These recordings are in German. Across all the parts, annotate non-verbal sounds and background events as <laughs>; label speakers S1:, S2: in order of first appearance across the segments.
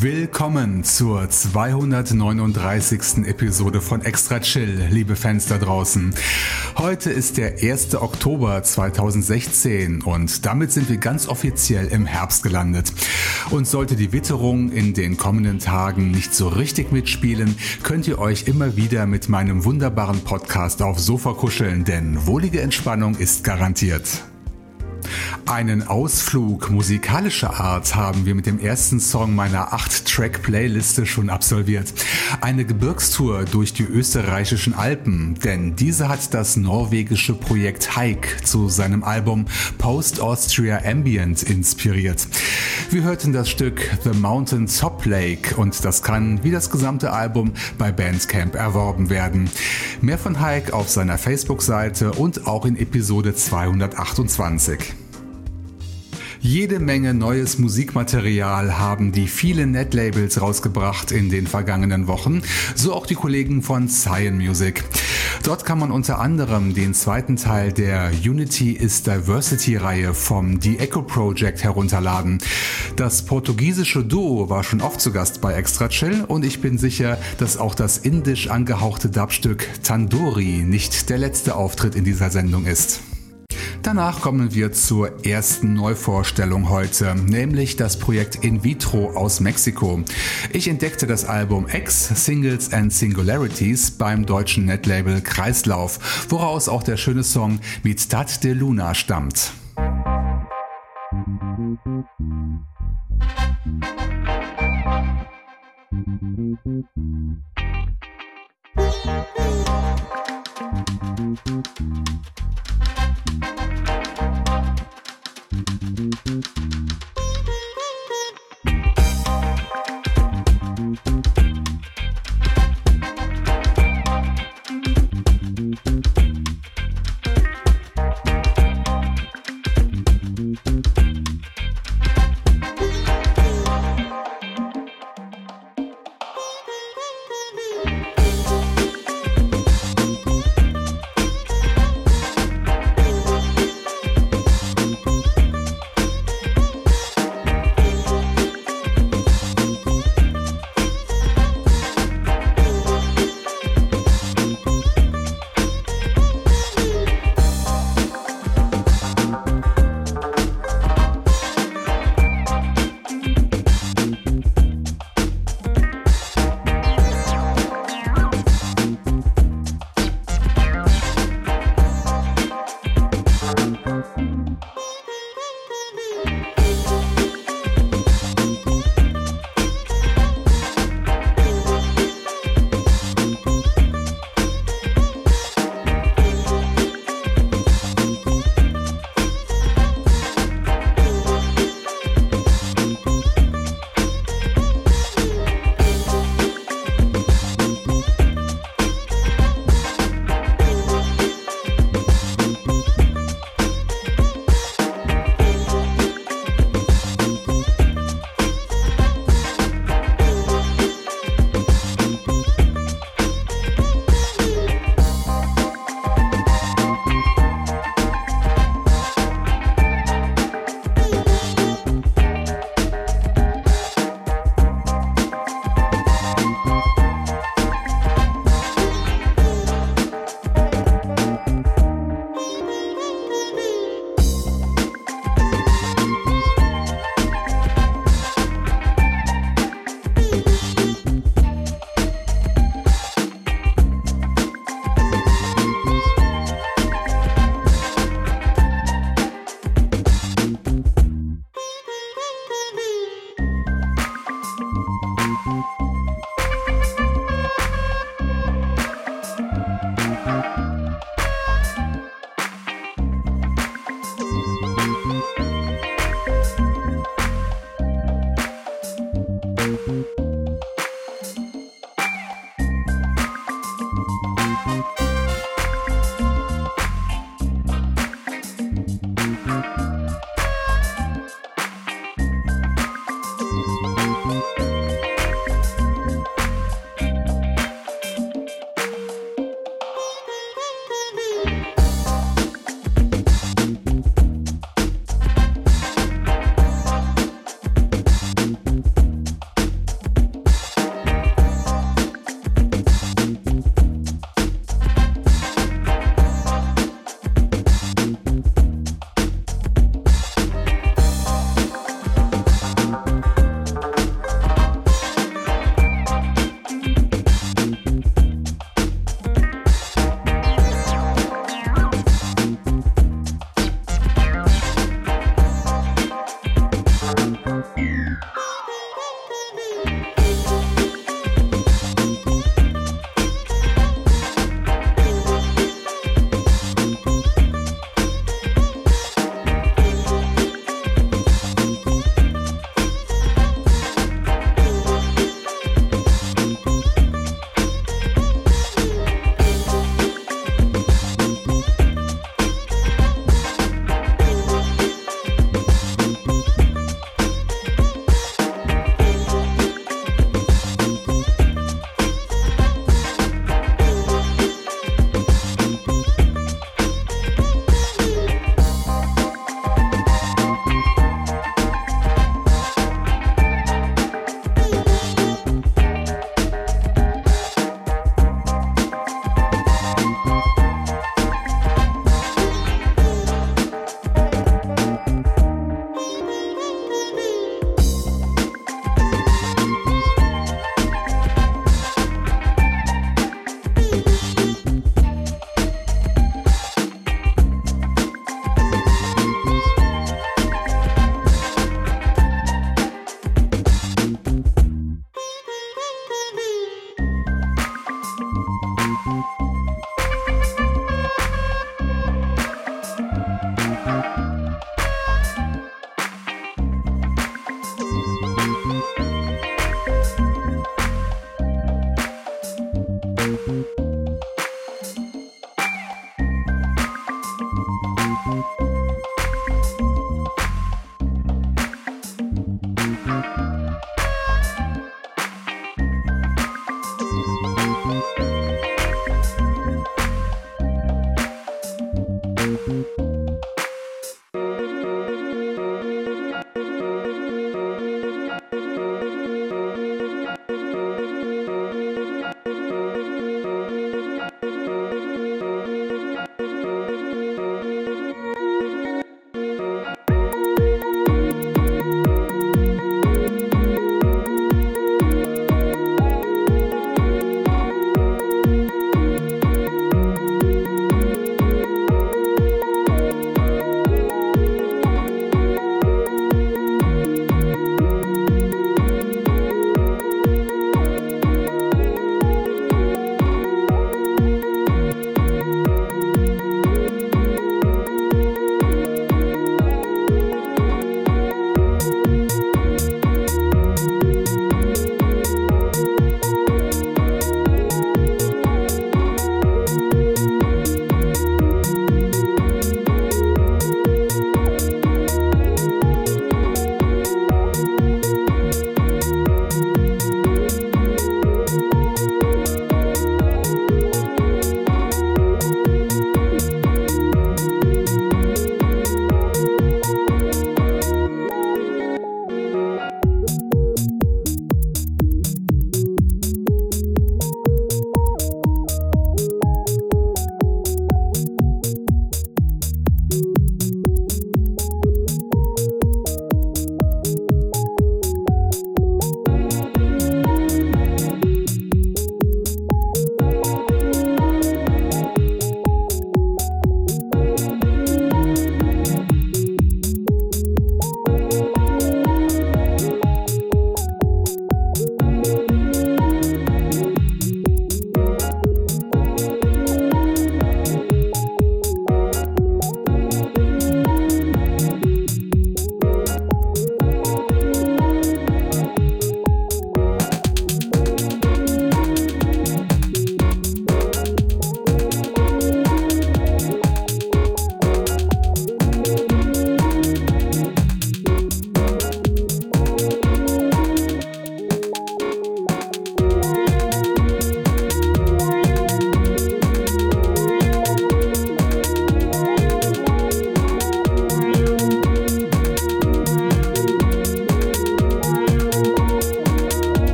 S1: Willkommen zur 239. Episode von Extra Chill, liebe Fans da draußen. Heute ist der 1. Oktober 2016 und damit sind wir ganz offiziell im Herbst gelandet. Und sollte die Witterung in den kommenden Tagen nicht so richtig mitspielen, könnt ihr euch immer wieder mit meinem wunderbaren Podcast aufs Sofa kuscheln, denn wohlige Entspannung ist garantiert. Einen Ausflug musikalischer Art haben wir mit dem ersten Song meiner 8-Track-Playliste schon absolviert. Eine Gebirgstour durch die österreichischen Alpen, denn diese hat das norwegische Projekt Hike zu seinem Album Post Austria Ambient inspiriert. Wir hörten das Stück The Mountain Top Lake und das kann, wie das gesamte Album, bei Bandcamp erworben werden. Mehr von Hike auf seiner Facebook-Seite und auch in Episode 228. Jede Menge neues Musikmaterial haben die vielen Netlabels rausgebracht in den vergangenen Wochen, so auch die Kollegen von Cyan Music. Dort kann man unter anderem den zweiten Teil der Unity is Diversity Reihe vom The Echo Project herunterladen. Das portugiesische Duo war schon oft zu Gast bei Extra Chill und ich bin sicher, dass auch das indisch angehauchte Dubstück Tandoori nicht der letzte Auftritt in dieser Sendung ist. Danach kommen wir zur ersten Neuvorstellung heute, nämlich das Projekt In Vitro aus Mexiko. Ich entdeckte das Album X Singles and Singularities beim deutschen Netlabel Kreislauf, woraus auch der schöne Song Mitad de Luna stammt. Musik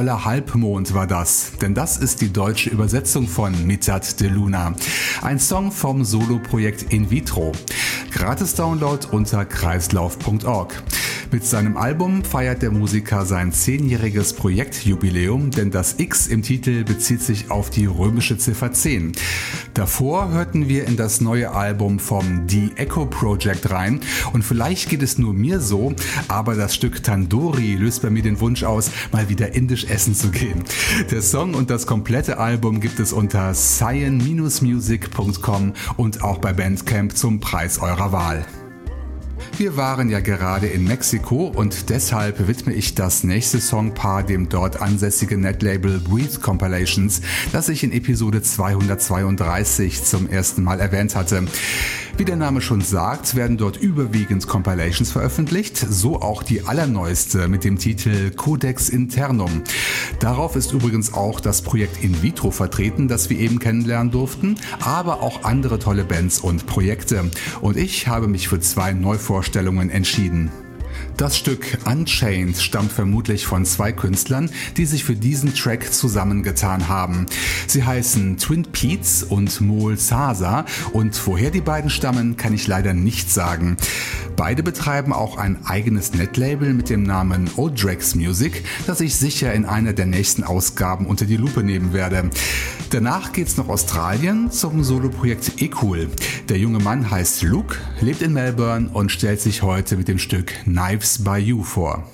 S1: toller Halbmond war das, denn das ist die deutsche Übersetzung von Mitat de Luna. Ein Song vom Soloprojekt In Vitro. Gratis Download unter kreislauf.org. Mit seinem Album feiert der Musiker sein zehnjähriges Projektjubiläum, denn das X im Titel bezieht sich auf die römische Ziffer 10. Davor hörten wir in das neue Album vom The Echo Project rein und vielleicht geht es nur mir so, aber das Stück Tandoori löst bei mir den Wunsch aus, mal wieder indisch essen zu gehen. Der Song und das komplette Album gibt es unter cyan-music.com und auch bei Bandcamp zum Preis eurer Wahl. Wir waren ja gerade in Mexiko und deshalb widme ich das nächste Songpaar dem dort ansässigen Netlabel Breathe Compilations, das ich in Episode 232 zum ersten Mal erwähnt hatte. Wie der Name schon sagt, werden dort überwiegend Compilations veröffentlicht, so auch die allerneueste mit dem Titel Codex Internum. Darauf ist übrigens auch das Projekt In Vitro vertreten, das wir eben kennenlernen durften, aber auch andere tolle Bands und Projekte. Und ich habe mich für zwei Neuvorstellungen entschieden. Das Stück Unchained stammt vermutlich von zwei Künstlern, die sich für diesen Track zusammengetan haben. Sie heißen Twin Peats und Mol Sasa und woher die beiden stammen, kann ich leider nicht sagen. Beide betreiben auch ein eigenes Netlabel mit dem Namen Odrex Music, das ich sicher in einer der nächsten Ausgaben unter die Lupe nehmen werde. Danach geht's nach Australien zum Soloprojekt Ecool. Der junge Mann heißt Luke, lebt in Melbourne und stellt sich heute mit dem Stück Knives by You vor.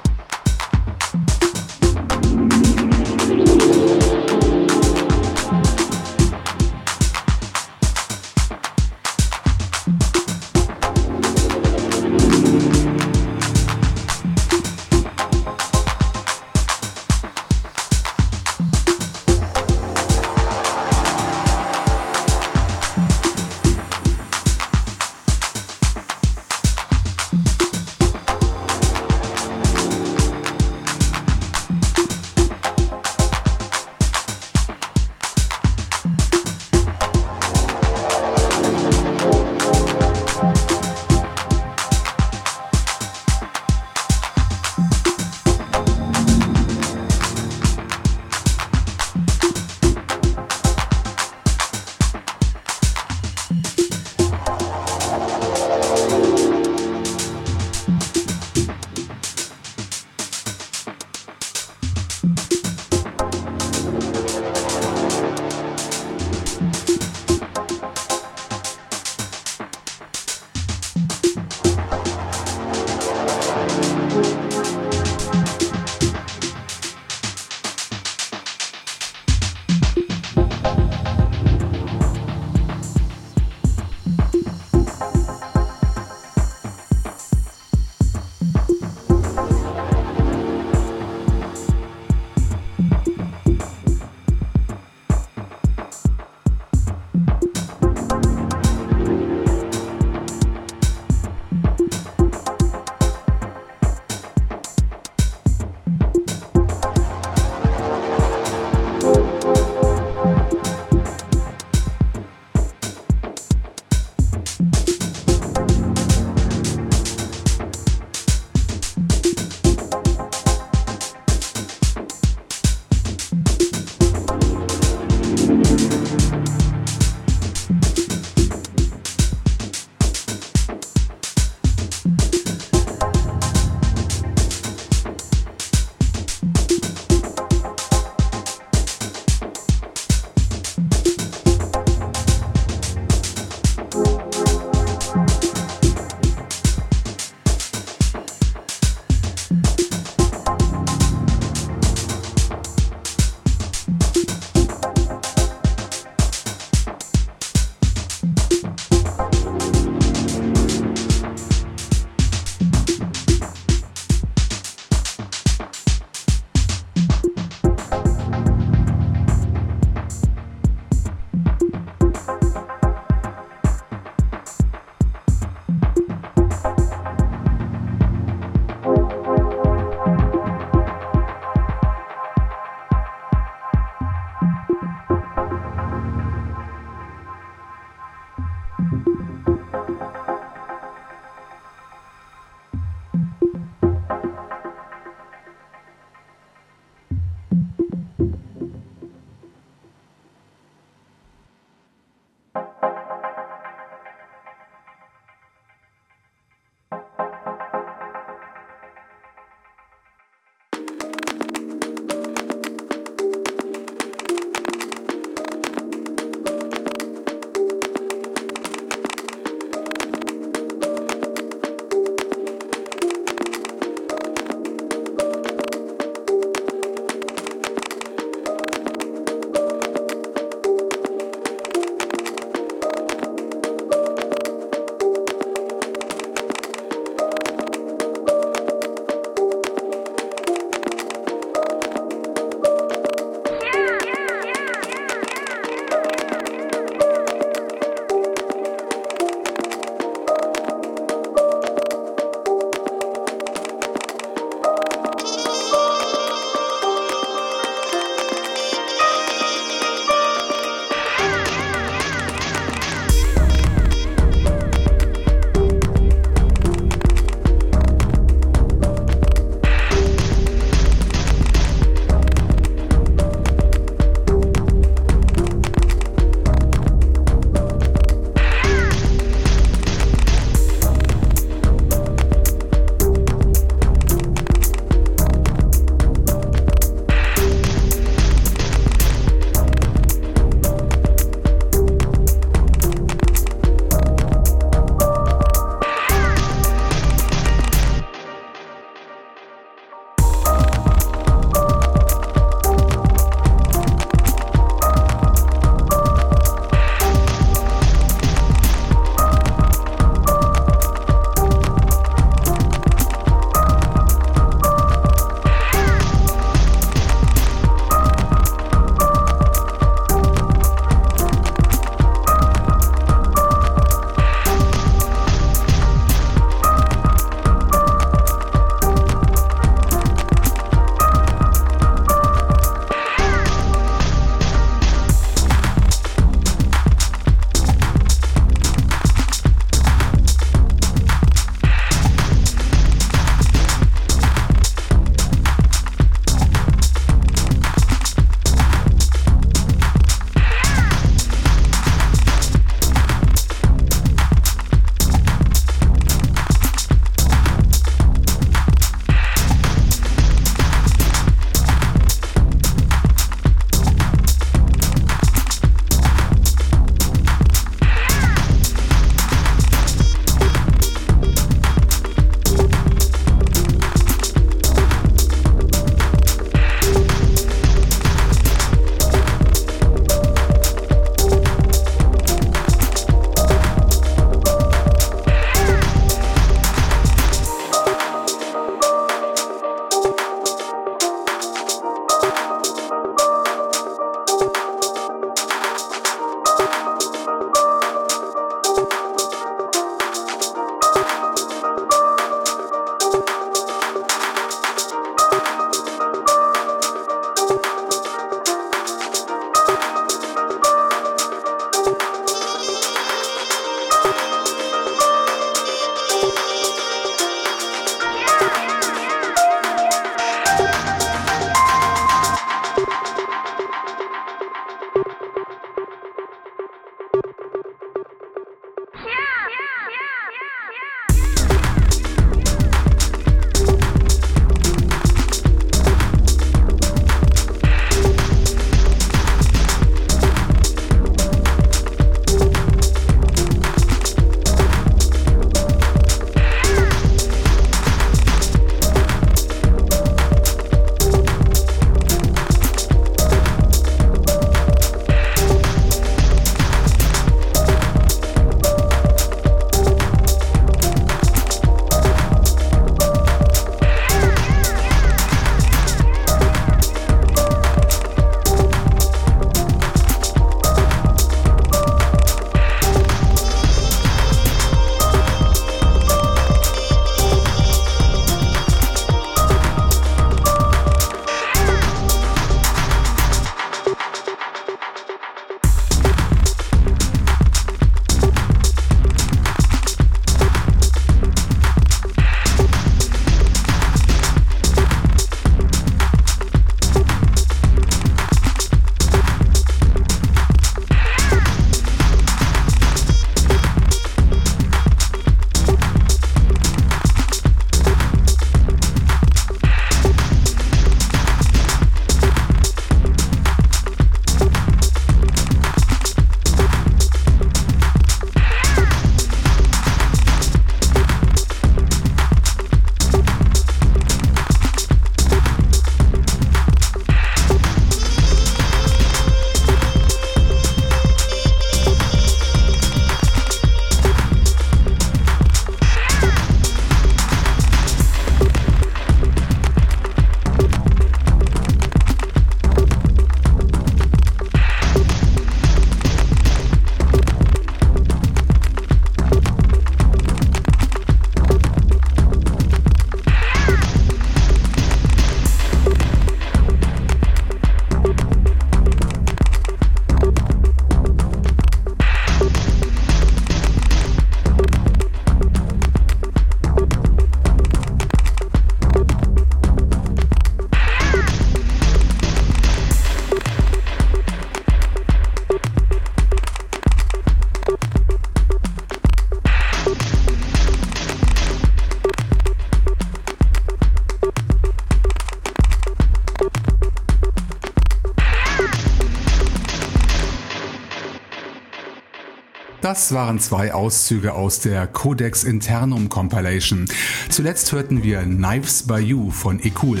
S1: Das waren zwei Auszüge aus der Codex Internum Compilation. Zuletzt hörten wir Knives by You von Ekul.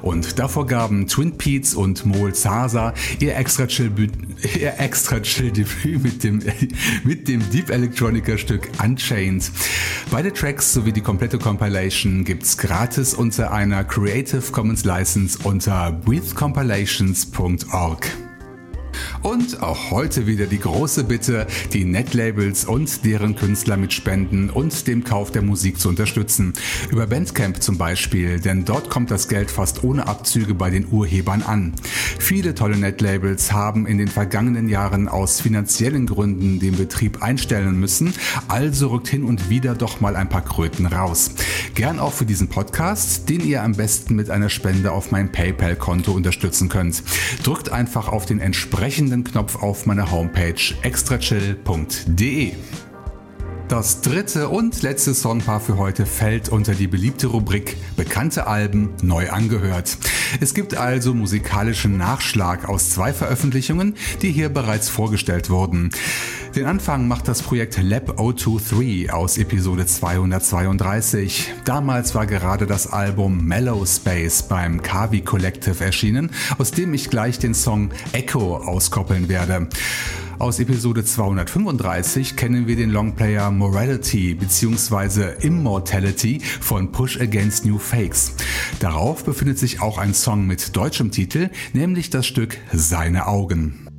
S1: Und davor gaben Twin Peaks und Mol Sasa ihr extra chill, <laughs> ihr extra chill Debüt mit dem, <laughs> mit dem Deep Electronica Stück Unchained. Beide Tracks sowie die komplette Compilation gibt's gratis unter einer Creative Commons License unter breathecompilations.org. Und auch heute wieder die große Bitte, die Netlabels und deren Künstler mit Spenden und dem Kauf der Musik zu unterstützen. Über Bandcamp zum Beispiel, denn dort kommt das Geld fast ohne Abzüge bei den Urhebern an. Viele tolle Netlabels haben in den vergangenen Jahren aus finanziellen Gründen den Betrieb einstellen müssen, also rückt hin und wieder doch mal ein paar Kröten raus. Gern auch für diesen Podcast, den ihr am besten mit einer Spende auf mein PayPal-Konto unterstützen könnt. Drückt einfach auf den entsprechenden entsprechenden Knopf auf meiner Homepage extrachill.de. Das dritte und letzte Songpaar für heute fällt unter die beliebte Rubrik Bekannte Alben neu angehört. Es gibt also musikalischen Nachschlag aus zwei Veröffentlichungen, die hier bereits vorgestellt wurden. Den Anfang macht das Projekt Lab 023 aus Episode 232. Damals war gerade das Album Mellow Space beim Kavi Collective erschienen, aus dem ich gleich den Song Echo auskoppeln werde. Aus Episode 235 kennen wir den Longplayer Morality bzw. Immortality von Push Against New Fakes. Darauf befindet sich auch ein Song mit deutschem Titel, nämlich das Stück Seine Augen.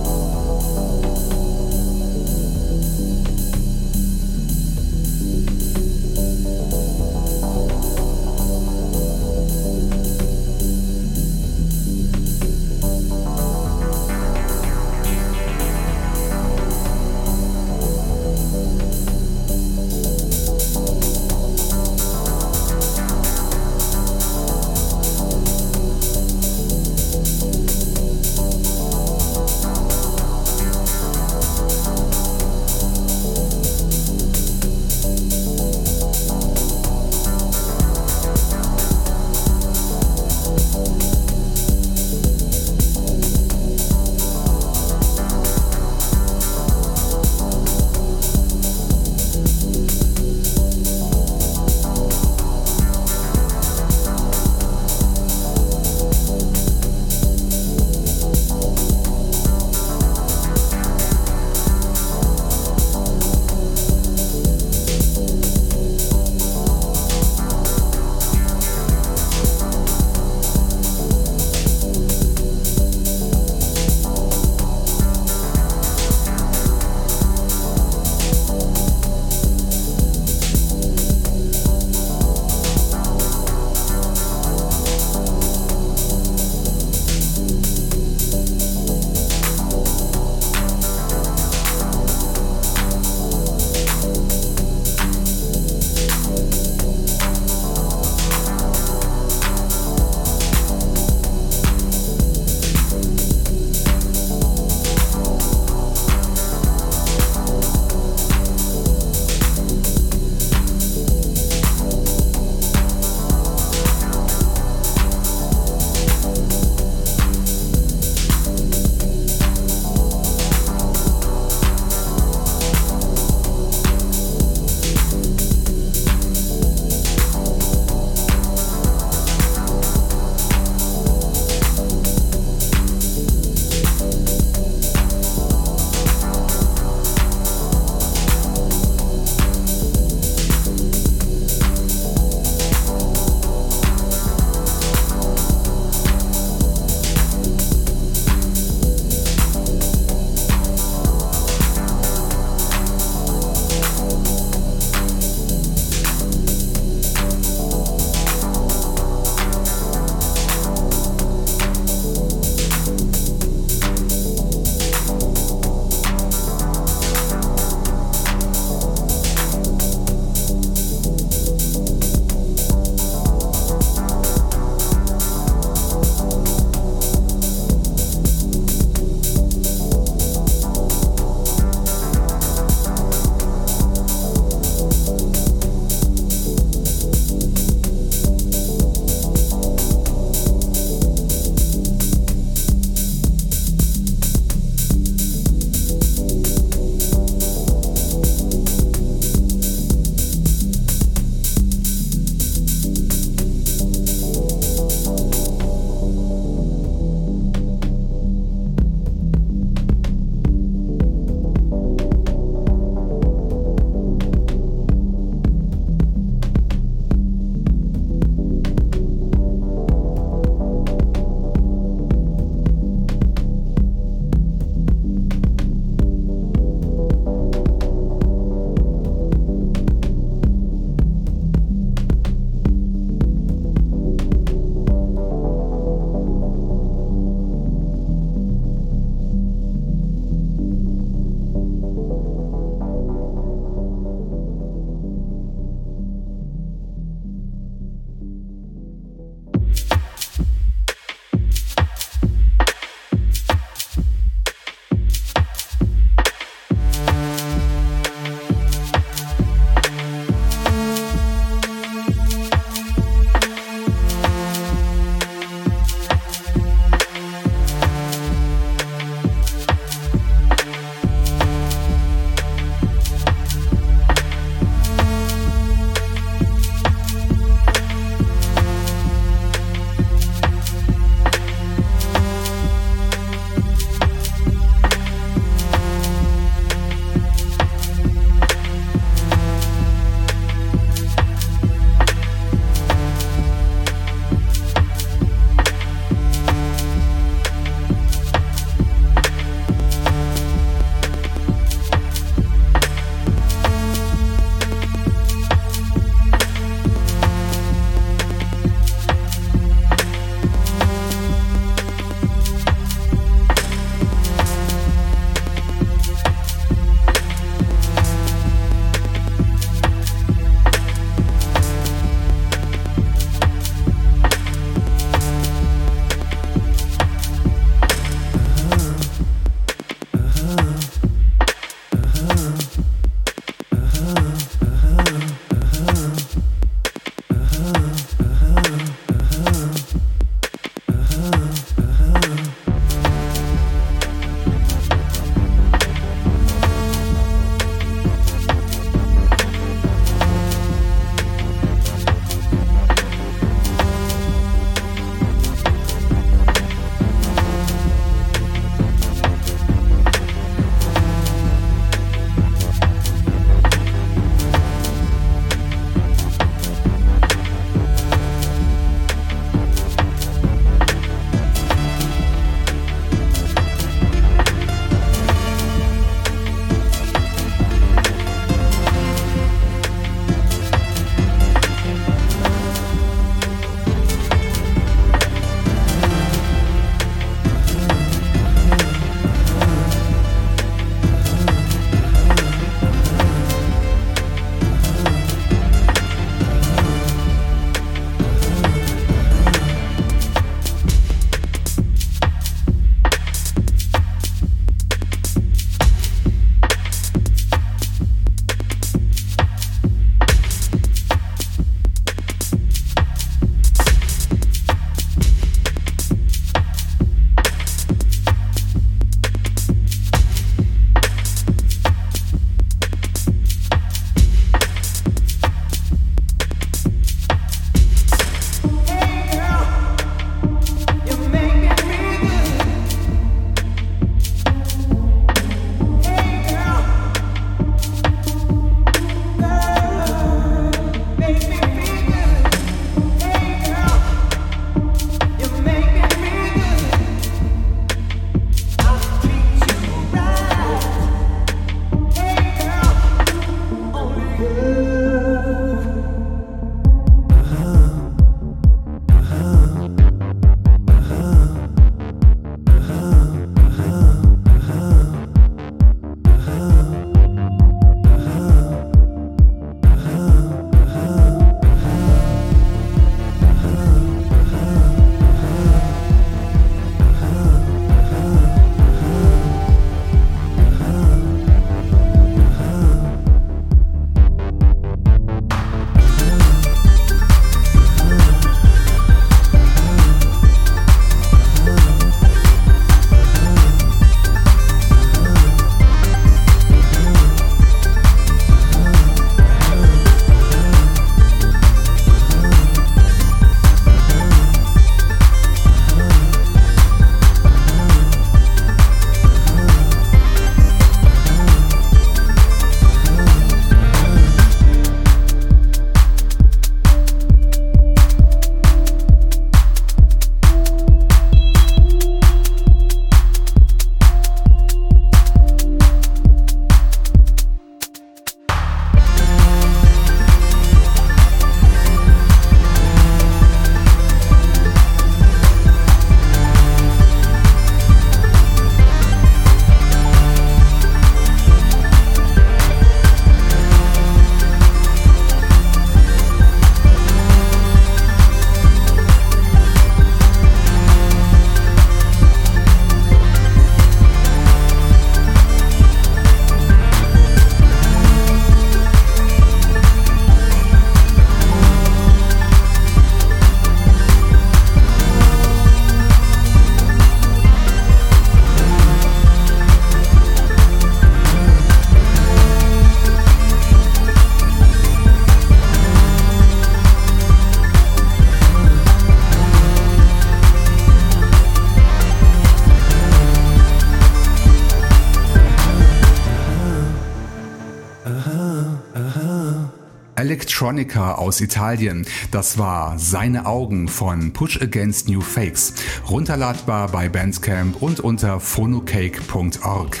S1: Electronica aus Italien. Das war Seine Augen von Push Against New Fakes. Runterladbar bei Bandcamp und unter phonocake.org.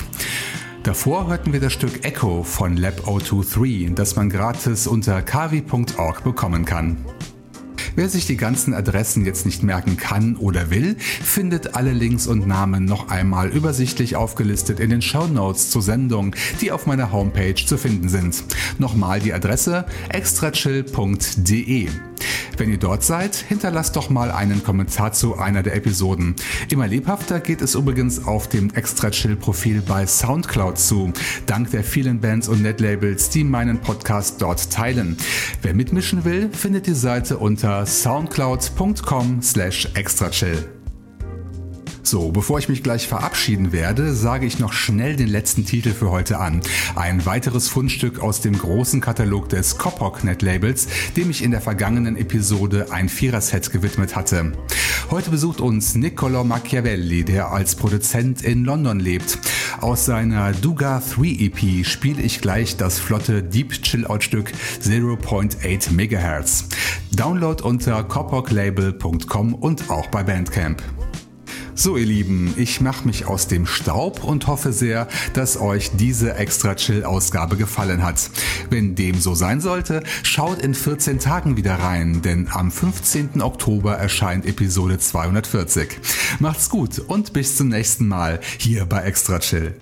S1: Davor hörten wir das Stück Echo von Lab 023, das man gratis unter kavi.org bekommen kann. Wer sich die ganzen Adressen jetzt nicht merken kann oder will, findet alle Links und Namen noch einmal übersichtlich aufgelistet in den Show Notes zur Sendung, die auf meiner Homepage zu finden sind. Nochmal die Adresse extrachill.de. Wenn ihr dort seid, hinterlasst doch mal einen Kommentar zu einer der Episoden. Immer lebhafter geht es übrigens auf dem Extra Chill Profil bei Soundcloud zu, dank der vielen Bands und Netlabels, die meinen Podcast dort teilen. Wer mitmischen will, findet die Seite unter soundcloud.com slash extrachill. So, bevor ich mich gleich verabschieden werde, sage ich noch schnell den letzten Titel für heute an. Ein weiteres Fundstück aus dem großen Katalog des Kopok Net Labels, dem ich in der vergangenen Episode ein Viererset gewidmet hatte. Heute besucht uns Niccolo Machiavelli, der als Produzent in London lebt. Aus seiner Duga 3 EP spiele ich gleich das flotte Deep Chill Out Stück 0.8 MHz. Download unter kopoklabel.com und auch bei Bandcamp. So ihr Lieben, ich mache mich aus dem Staub und hoffe sehr, dass euch diese extra Chill-Ausgabe gefallen hat. Wenn dem so sein sollte, schaut in 14 Tagen wieder rein, denn am 15. Oktober erscheint Episode 240. Macht's gut und bis zum nächsten Mal hier bei Extra Chill.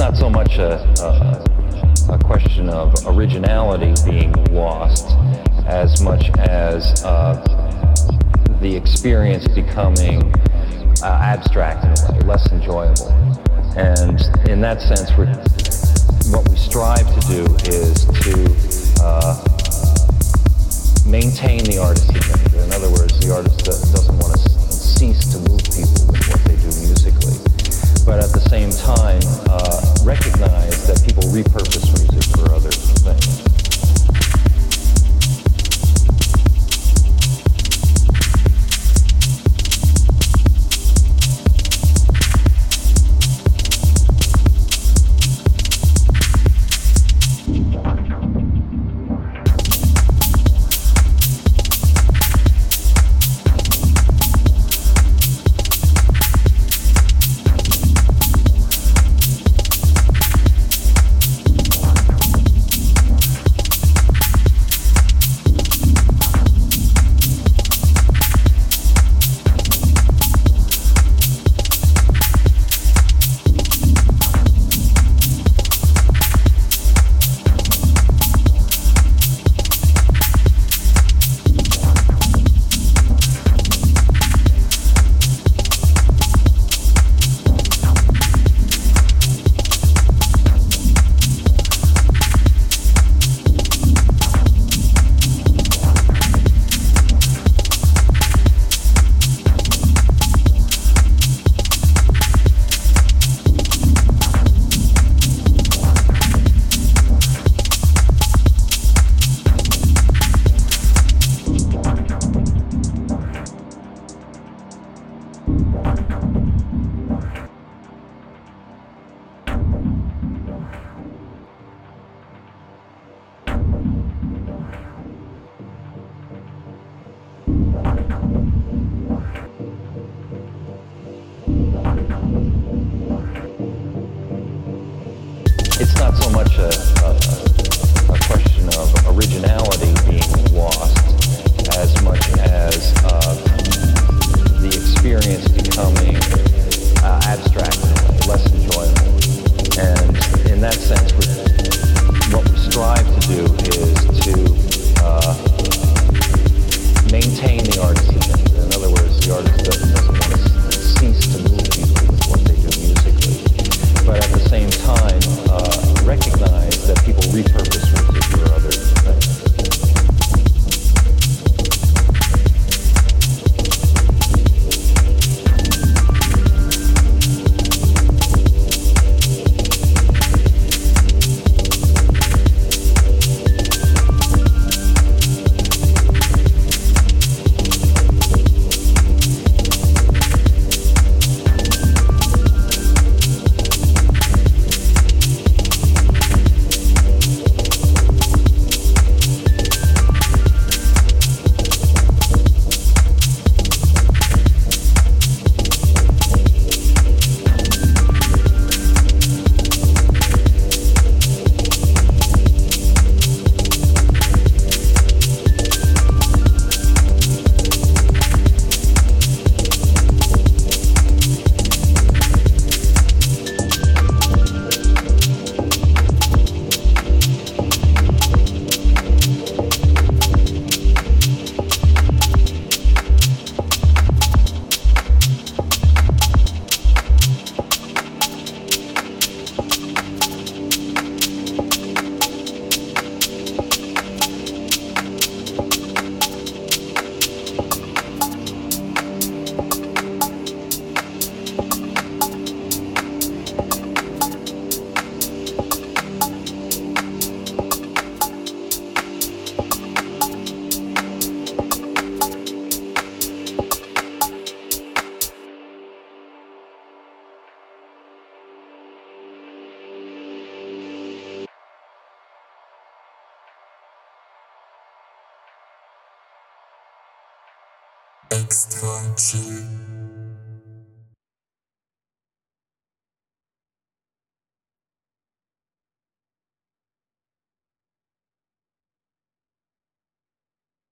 S2: not so much a, a, a question of originality being lost as much as uh, the experience becoming uh, abstract in a way, less enjoyable. And in that sense, what we strive to do is to uh, maintain the artist's identity. In other words, the artist doesn't want to cease to move people with what they do musically but at the same time uh, recognize that people repurpose music for other things.